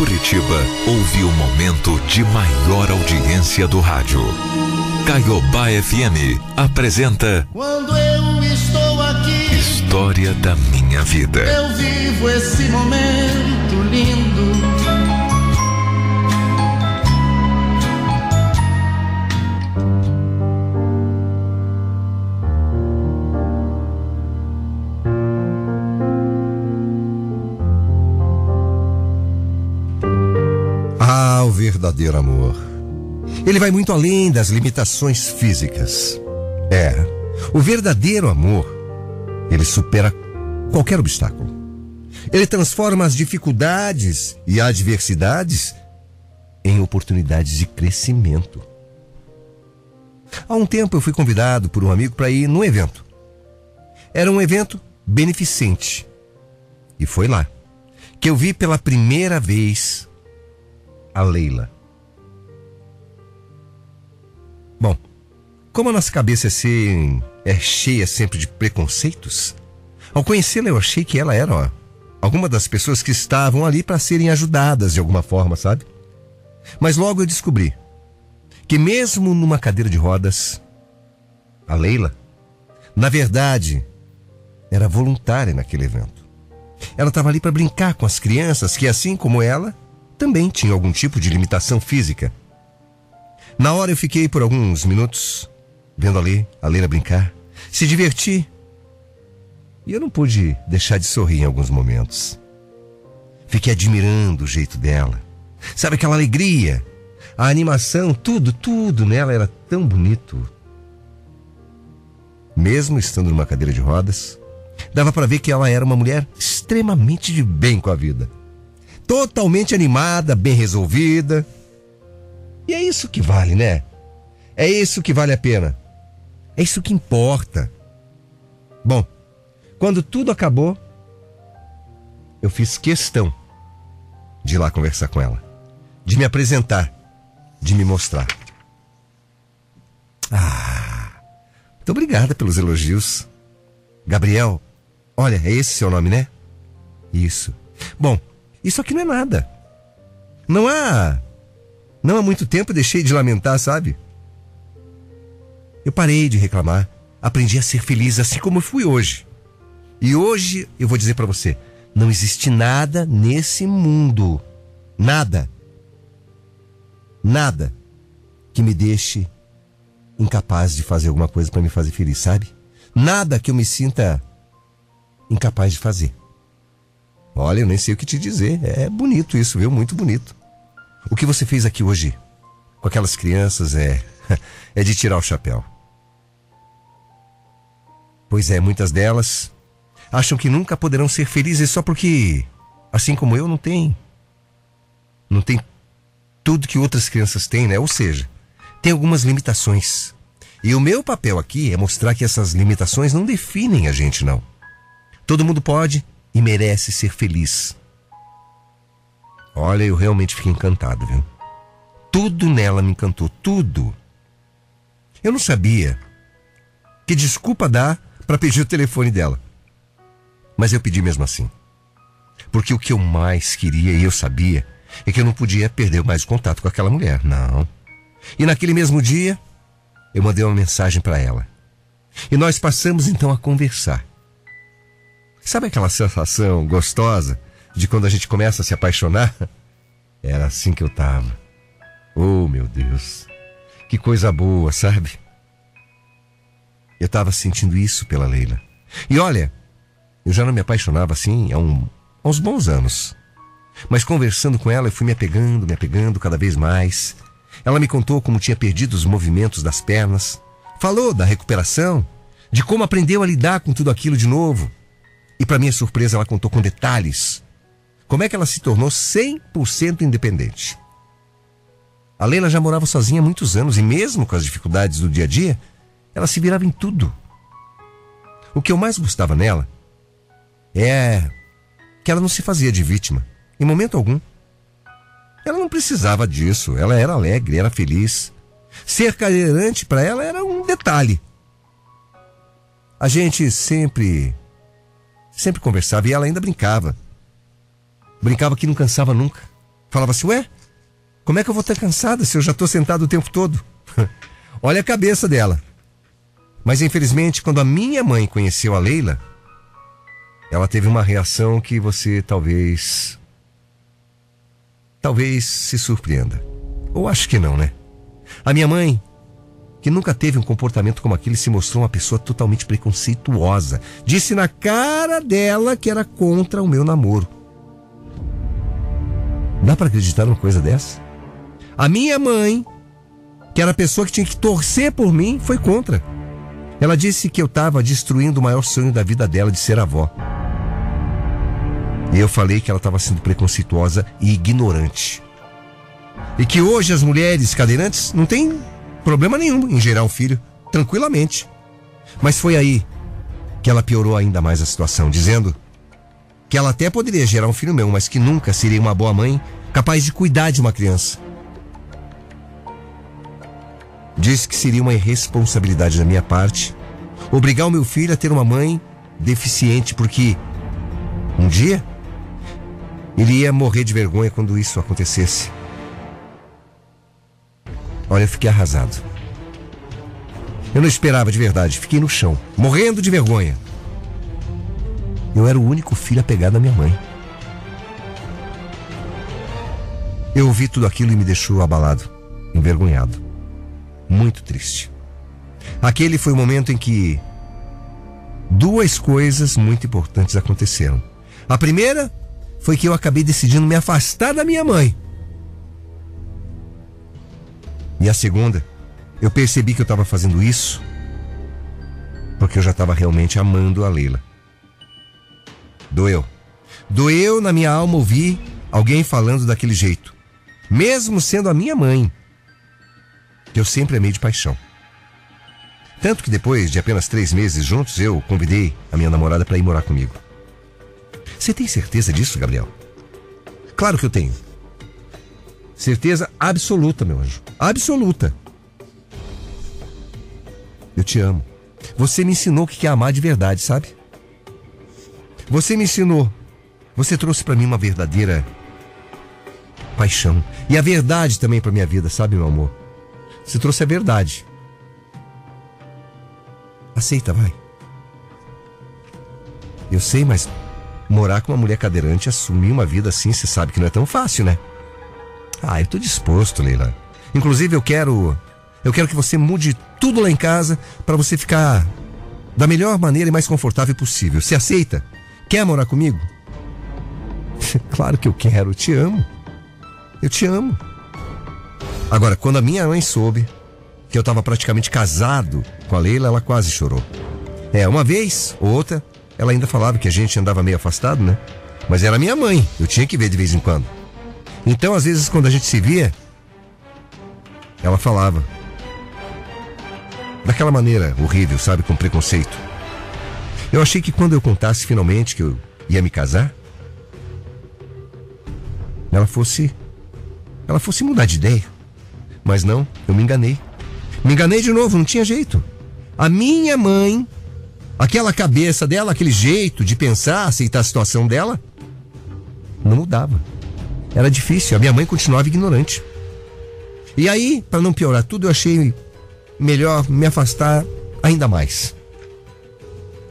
Curitiba ouve o momento de maior audiência do rádio. Caiobá FM apresenta Quando eu estou aqui, História da Minha Vida. eu vivo esse momento lindo. Ah, o verdadeiro amor. Ele vai muito além das limitações físicas. É, o verdadeiro amor, ele supera qualquer obstáculo. Ele transforma as dificuldades e adversidades em oportunidades de crescimento. Há um tempo eu fui convidado por um amigo para ir num evento. Era um evento beneficente. E foi lá que eu vi pela primeira vez a Leila. Bom, como a nossa cabeça é, é cheia sempre de preconceitos, ao conhecê-la eu achei que ela era ó, alguma das pessoas que estavam ali para serem ajudadas de alguma forma, sabe? Mas logo eu descobri que mesmo numa cadeira de rodas, a Leila, na verdade, era voluntária naquele evento. Ela estava ali para brincar com as crianças que, assim como ela, também tinham algum tipo de limitação física. Na hora eu fiquei por alguns minutos vendo ali a Leila brincar, se divertir. E eu não pude deixar de sorrir em alguns momentos. Fiquei admirando o jeito dela. Sabe aquela alegria, a animação, tudo, tudo nela era tão bonito. Mesmo estando numa cadeira de rodas, dava para ver que ela era uma mulher extremamente de bem com a vida. Totalmente animada, bem resolvida. E é isso que vale, né? É isso que vale a pena. É isso que importa. Bom, quando tudo acabou, eu fiz questão de ir lá conversar com ela, de me apresentar, de me mostrar. Ah, muito obrigada pelos elogios. Gabriel, olha, é esse seu nome, né? Isso. Bom, isso aqui não é nada. Não há. Não há muito tempo deixei de lamentar, sabe? Eu parei de reclamar, aprendi a ser feliz assim como fui hoje. E hoje eu vou dizer para você, não existe nada nesse mundo, nada, nada que me deixe incapaz de fazer alguma coisa para me fazer feliz, sabe? Nada que eu me sinta incapaz de fazer. Olha, eu nem sei o que te dizer. É bonito isso, viu? Muito bonito. O que você fez aqui hoje com aquelas crianças é é de tirar o chapéu. Pois é, muitas delas acham que nunca poderão ser felizes só porque, assim como eu, não tem. Não tem tudo que outras crianças têm, né? Ou seja, tem algumas limitações. E o meu papel aqui é mostrar que essas limitações não definem a gente, não. Todo mundo pode e merece ser feliz. Olha, eu realmente fiquei encantado, viu? Tudo nela me encantou, tudo. Eu não sabia que desculpa dar para pedir o telefone dela. Mas eu pedi mesmo assim. Porque o que eu mais queria e eu sabia é que eu não podia perder mais contato com aquela mulher, não. E naquele mesmo dia, eu mandei uma mensagem para ela. E nós passamos então a conversar. Sabe aquela sensação gostosa de quando a gente começa a se apaixonar? Era assim que eu tava. Oh, meu Deus. Que coisa boa, sabe? Eu tava sentindo isso pela Leila. E olha, eu já não me apaixonava assim há, um, há uns bons anos. Mas conversando com ela, eu fui me apegando, me apegando cada vez mais. Ela me contou como tinha perdido os movimentos das pernas. Falou da recuperação, de como aprendeu a lidar com tudo aquilo de novo. E para minha surpresa, ela contou com detalhes como é que ela se tornou 100% independente. A Leila já morava sozinha há muitos anos e mesmo com as dificuldades do dia a dia, ela se virava em tudo. O que eu mais gostava nela é que ela não se fazia de vítima, em momento algum. Ela não precisava disso, ela era alegre, era feliz. Ser cadeirante para ela era um detalhe. A gente sempre sempre conversava e ela ainda brincava. Brincava que não cansava nunca. Falava assim, ué, como é que eu vou estar cansada se eu já estou sentado o tempo todo? Olha a cabeça dela. Mas infelizmente, quando a minha mãe conheceu a Leila, ela teve uma reação que você talvez. Talvez se surpreenda. Ou acho que não, né? A minha mãe, que nunca teve um comportamento como aquele, se mostrou uma pessoa totalmente preconceituosa. Disse na cara dela que era contra o meu namoro. Dá para acreditar numa coisa dessa? A minha mãe, que era a pessoa que tinha que torcer por mim, foi contra. Ela disse que eu estava destruindo o maior sonho da vida dela de ser avó. E eu falei que ela estava sendo preconceituosa e ignorante. E que hoje as mulheres cadeirantes não têm problema nenhum em gerar um filho, tranquilamente. Mas foi aí que ela piorou ainda mais a situação, dizendo que ela até poderia gerar um filho meu, mas que nunca seria uma boa mãe capaz de cuidar de uma criança. Disse que seria uma irresponsabilidade da minha parte obrigar o meu filho a ter uma mãe deficiente, porque um dia ele ia morrer de vergonha quando isso acontecesse. Olha, eu fiquei arrasado. Eu não esperava de verdade, fiquei no chão, morrendo de vergonha. Eu era o único filho apegado à minha mãe. Eu ouvi tudo aquilo e me deixou abalado, envergonhado, muito triste. Aquele foi o momento em que duas coisas muito importantes aconteceram. A primeira foi que eu acabei decidindo me afastar da minha mãe. E a segunda, eu percebi que eu estava fazendo isso porque eu já estava realmente amando a Leila. Doeu. Doeu na minha alma ouvir alguém falando daquele jeito, mesmo sendo a minha mãe, que eu sempre amei de paixão. Tanto que depois de apenas três meses juntos, eu convidei a minha namorada para ir morar comigo. Você tem certeza disso, Gabriel? Claro que eu tenho. Certeza absoluta, meu anjo. Absoluta. Eu te amo. Você me ensinou o que é amar de verdade, sabe? Você me ensinou. Você trouxe para mim uma verdadeira paixão. E a verdade também para minha vida, sabe, meu amor? Você trouxe a verdade. Aceita, vai. Eu sei, mas morar com uma mulher cadeirante, assumir uma vida assim, você sabe que não é tão fácil, né? Ah, eu tô disposto, Leila. Inclusive, eu quero. Eu quero que você mude tudo lá em casa para você ficar da melhor maneira e mais confortável possível. Você aceita? Quer morar comigo? claro que eu quero, eu te amo. Eu te amo. Agora, quando a minha mãe soube que eu estava praticamente casado com a Leila, ela quase chorou. É, uma vez ou outra, ela ainda falava que a gente andava meio afastado, né? Mas era minha mãe, eu tinha que ver de vez em quando. Então, às vezes, quando a gente se via, ela falava. Daquela maneira horrível, sabe? Com preconceito. Eu achei que quando eu contasse finalmente que eu ia me casar, ela fosse. Ela fosse mudar de ideia. Mas não, eu me enganei. Me enganei de novo, não tinha jeito. A minha mãe, aquela cabeça dela, aquele jeito de pensar, aceitar a situação dela, não mudava. Era difícil, a minha mãe continuava ignorante. E aí, para não piorar tudo, eu achei melhor me afastar ainda mais.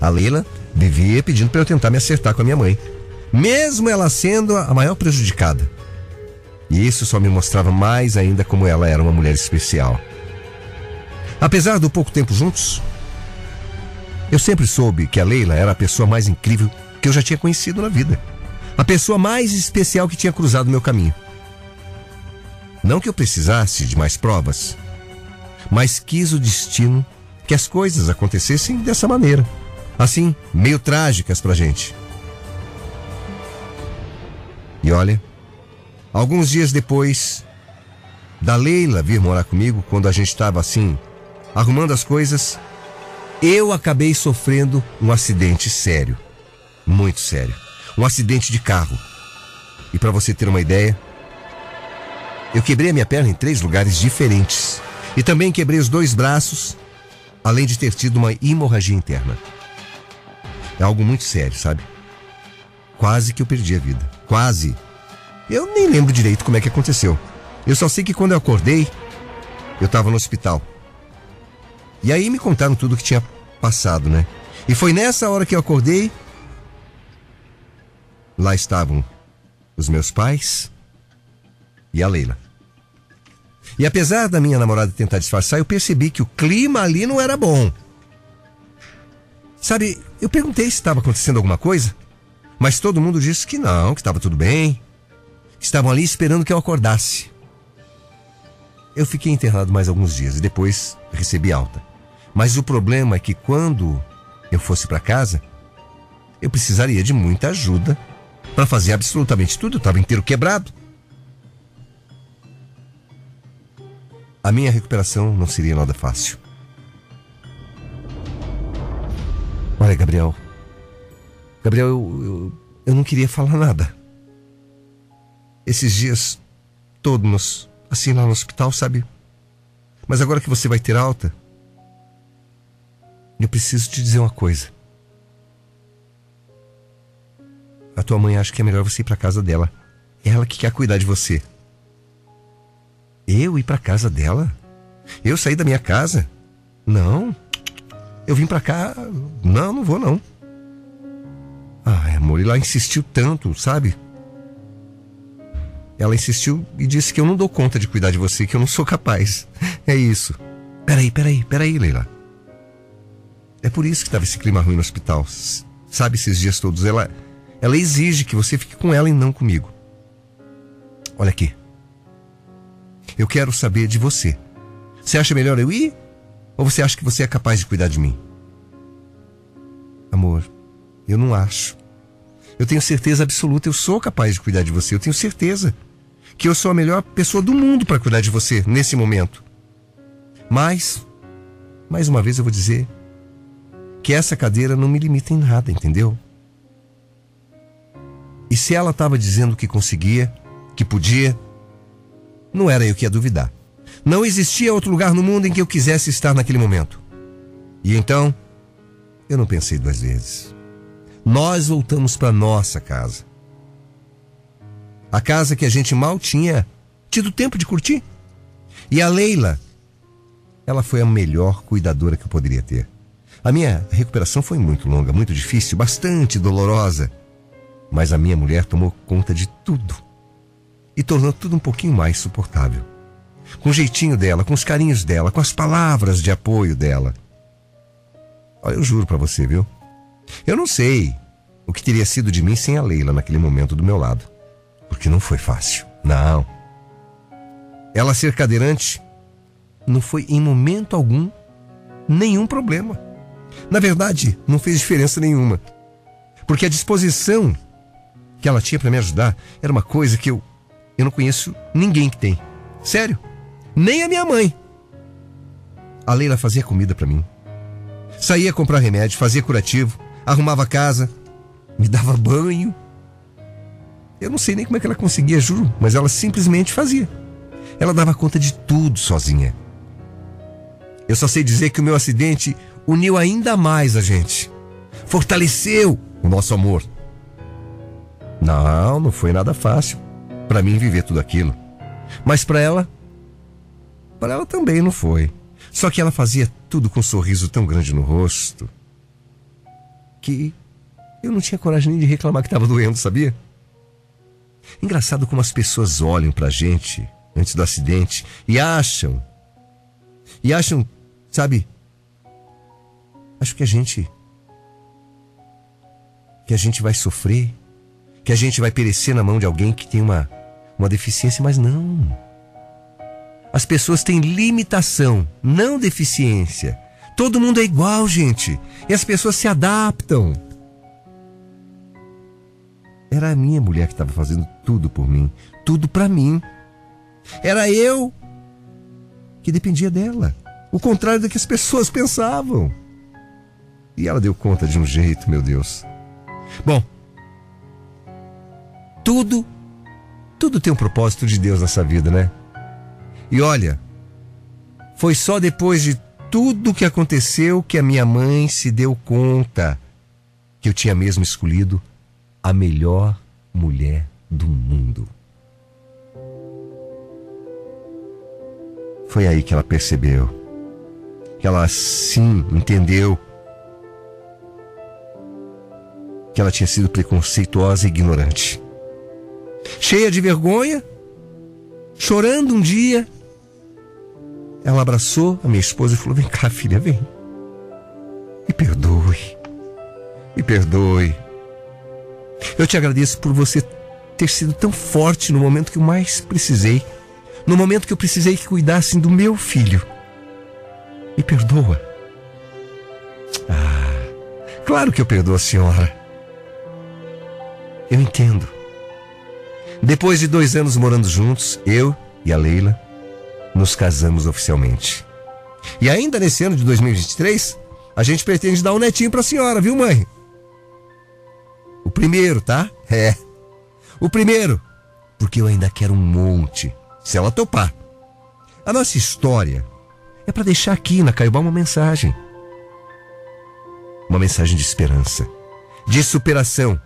A Leila vivia pedindo para eu tentar me acertar com a minha mãe, mesmo ela sendo a maior prejudicada. E isso só me mostrava mais ainda como ela era uma mulher especial. Apesar do pouco tempo juntos, eu sempre soube que a Leila era a pessoa mais incrível que eu já tinha conhecido na vida. A pessoa mais especial que tinha cruzado meu caminho. Não que eu precisasse de mais provas, mas quis o destino que as coisas acontecessem dessa maneira. Assim, meio trágicas pra gente. E olha, alguns dias depois da Leila vir morar comigo, quando a gente estava assim, arrumando as coisas, eu acabei sofrendo um acidente sério. Muito sério. Um acidente de carro. E para você ter uma ideia, eu quebrei a minha perna em três lugares diferentes. E também quebrei os dois braços, além de ter tido uma hemorragia interna. É algo muito sério, sabe? Quase que eu perdi a vida. Quase. Eu nem lembro direito como é que aconteceu. Eu só sei que quando eu acordei, eu estava no hospital. E aí me contaram tudo o que tinha passado, né? E foi nessa hora que eu acordei. Lá estavam os meus pais e a Leila. E apesar da minha namorada tentar disfarçar, eu percebi que o clima ali não era bom. Sabe, eu perguntei se estava acontecendo alguma coisa, mas todo mundo disse que não, que estava tudo bem, estavam ali esperando que eu acordasse. Eu fiquei internado mais alguns dias e depois recebi alta. Mas o problema é que quando eu fosse para casa, eu precisaria de muita ajuda para fazer absolutamente tudo. Eu estava inteiro quebrado. A minha recuperação não seria nada fácil. Olha, Gabriel. Gabriel, eu, eu, eu não queria falar nada. Esses dias todos, assim lá no hospital, sabe? Mas agora que você vai ter alta, eu preciso te dizer uma coisa. A tua mãe acha que é melhor você ir para casa dela. É ela que quer cuidar de você. Eu ir para casa dela? Eu sair da minha casa? Não. Eu vim para cá. Não, não vou não. Ai, amor, e lá insistiu tanto, sabe? Ela insistiu e disse que eu não dou conta de cuidar de você, que eu não sou capaz. É isso. Peraí, peraí, peraí, Leila. É por isso que estava esse clima ruim no hospital. Sabe, esses dias todos. Ela, ela exige que você fique com ela e não comigo. Olha aqui. Eu quero saber de você. Você acha melhor eu ir? Ou você acha que você é capaz de cuidar de mim? Amor, eu não acho. Eu tenho certeza absoluta, eu sou capaz de cuidar de você. Eu tenho certeza que eu sou a melhor pessoa do mundo para cuidar de você nesse momento. Mas, mais uma vez eu vou dizer que essa cadeira não me limita em nada, entendeu? E se ela estava dizendo que conseguia, que podia, não era eu que ia duvidar. Não existia outro lugar no mundo em que eu quisesse estar naquele momento. E então, eu não pensei duas vezes. Nós voltamos para nossa casa. A casa que a gente mal tinha tido tempo de curtir. E a Leila, ela foi a melhor cuidadora que eu poderia ter. A minha recuperação foi muito longa, muito difícil, bastante dolorosa. Mas a minha mulher tomou conta de tudo e tornou tudo um pouquinho mais suportável com o jeitinho dela, com os carinhos dela, com as palavras de apoio dela. Olha, eu juro para você, viu? Eu não sei o que teria sido de mim sem a Leila naquele momento do meu lado. Porque não foi fácil. Não. Ela ser cadeirante não foi em momento algum nenhum problema. Na verdade, não fez diferença nenhuma. Porque a disposição que ela tinha para me ajudar era uma coisa que eu eu não conheço ninguém que tem. Sério nem a minha mãe. A Leila fazia comida para mim. Saía comprar remédio, fazia curativo, arrumava a casa, me dava banho. Eu não sei nem como é que ela conseguia, juro, mas ela simplesmente fazia. Ela dava conta de tudo sozinha. Eu só sei dizer que o meu acidente uniu ainda mais a gente. Fortaleceu o nosso amor. Não, não foi nada fácil para mim viver tudo aquilo. Mas para ela para ela também não foi. Só que ela fazia tudo com um sorriso tão grande no rosto que eu não tinha coragem nem de reclamar que estava doendo, sabia? Engraçado como as pessoas olham pra gente antes do acidente e acham. E acham, sabe? Acho que a gente. Que a gente vai sofrer. Que a gente vai perecer na mão de alguém que tem uma, uma deficiência, mas não. As pessoas têm limitação, não deficiência. Todo mundo é igual, gente. E as pessoas se adaptam. Era a minha mulher que estava fazendo tudo por mim, tudo para mim. Era eu que dependia dela. O contrário do que as pessoas pensavam. E ela deu conta de um jeito, meu Deus. Bom, tudo, tudo tem um propósito de Deus nessa vida, né? E olha, foi só depois de tudo o que aconteceu que a minha mãe se deu conta que eu tinha mesmo escolhido a melhor mulher do mundo. Foi aí que ela percebeu, que ela sim entendeu que ela tinha sido preconceituosa e ignorante. Cheia de vergonha, chorando um dia, ela abraçou a minha esposa e falou: Vem cá, filha, vem. Me perdoe. Me perdoe. Eu te agradeço por você ter sido tão forte no momento que eu mais precisei. No momento que eu precisei que cuidassem do meu filho. Me perdoa. Ah, claro que eu perdoo a senhora. Eu entendo. Depois de dois anos morando juntos, eu e a Leila nos casamos oficialmente. E ainda nesse ano de 2023, a gente pretende dar um netinho para a senhora, viu, mãe? O primeiro, tá? É. O primeiro, porque eu ainda quero um monte, se ela topar. A nossa história é para deixar aqui na Caiobá uma mensagem. Uma mensagem de esperança, de superação,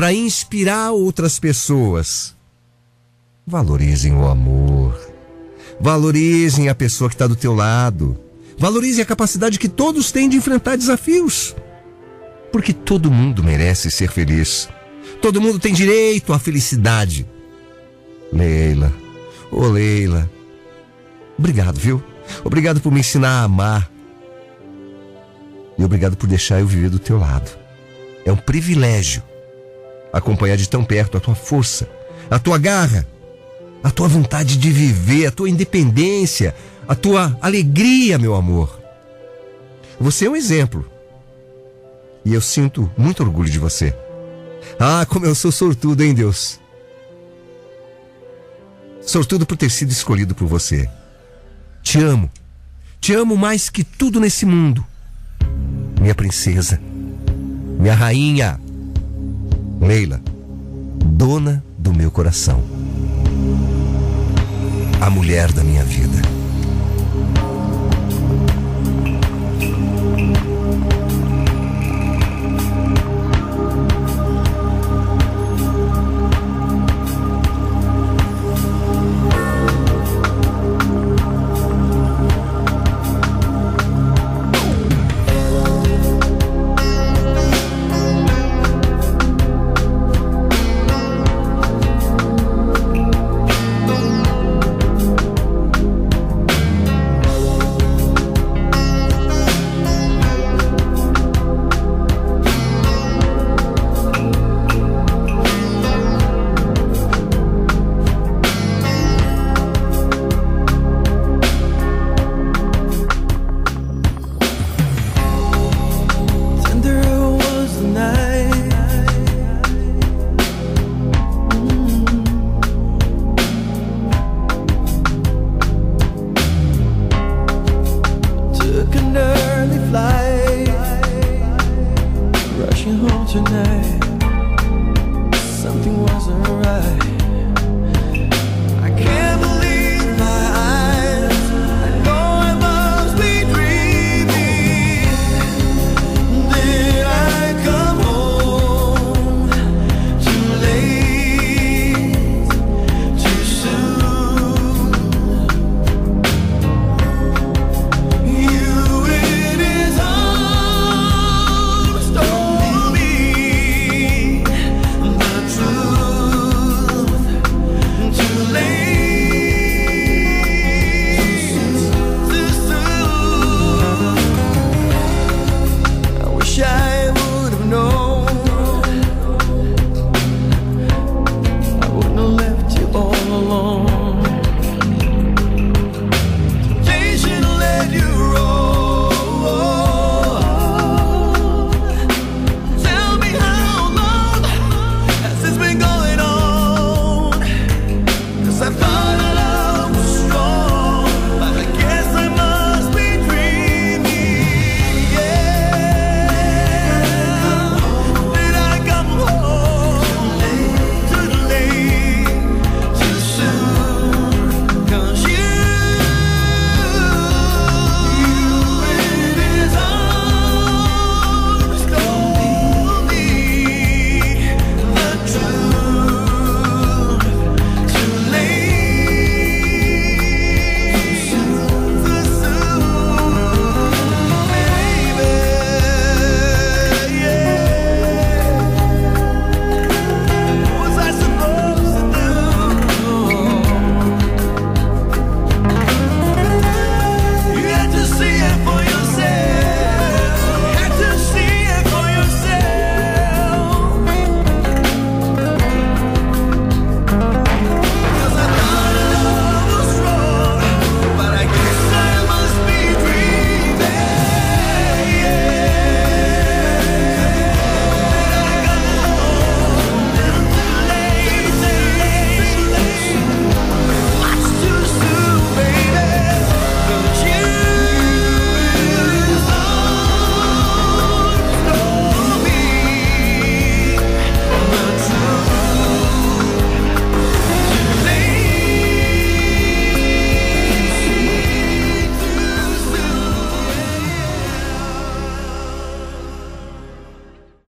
para inspirar outras pessoas. Valorizem o amor. Valorizem a pessoa que está do teu lado. Valorizem a capacidade que todos têm de enfrentar desafios. Porque todo mundo merece ser feliz. Todo mundo tem direito à felicidade. Leila, ô oh Leila, obrigado, viu? Obrigado por me ensinar a amar. E obrigado por deixar eu viver do teu lado. É um privilégio acompanhar de tão perto a tua força, a tua garra, a tua vontade de viver, a tua independência, a tua alegria, meu amor. Você é um exemplo. E eu sinto muito orgulho de você. Ah, como eu sou sortudo, hein, Deus? Sortudo por ter sido escolhido por você. Te amo. Te amo mais que tudo nesse mundo. Minha princesa. Minha rainha. Leila. Dona do meu coração. A mulher da minha vida.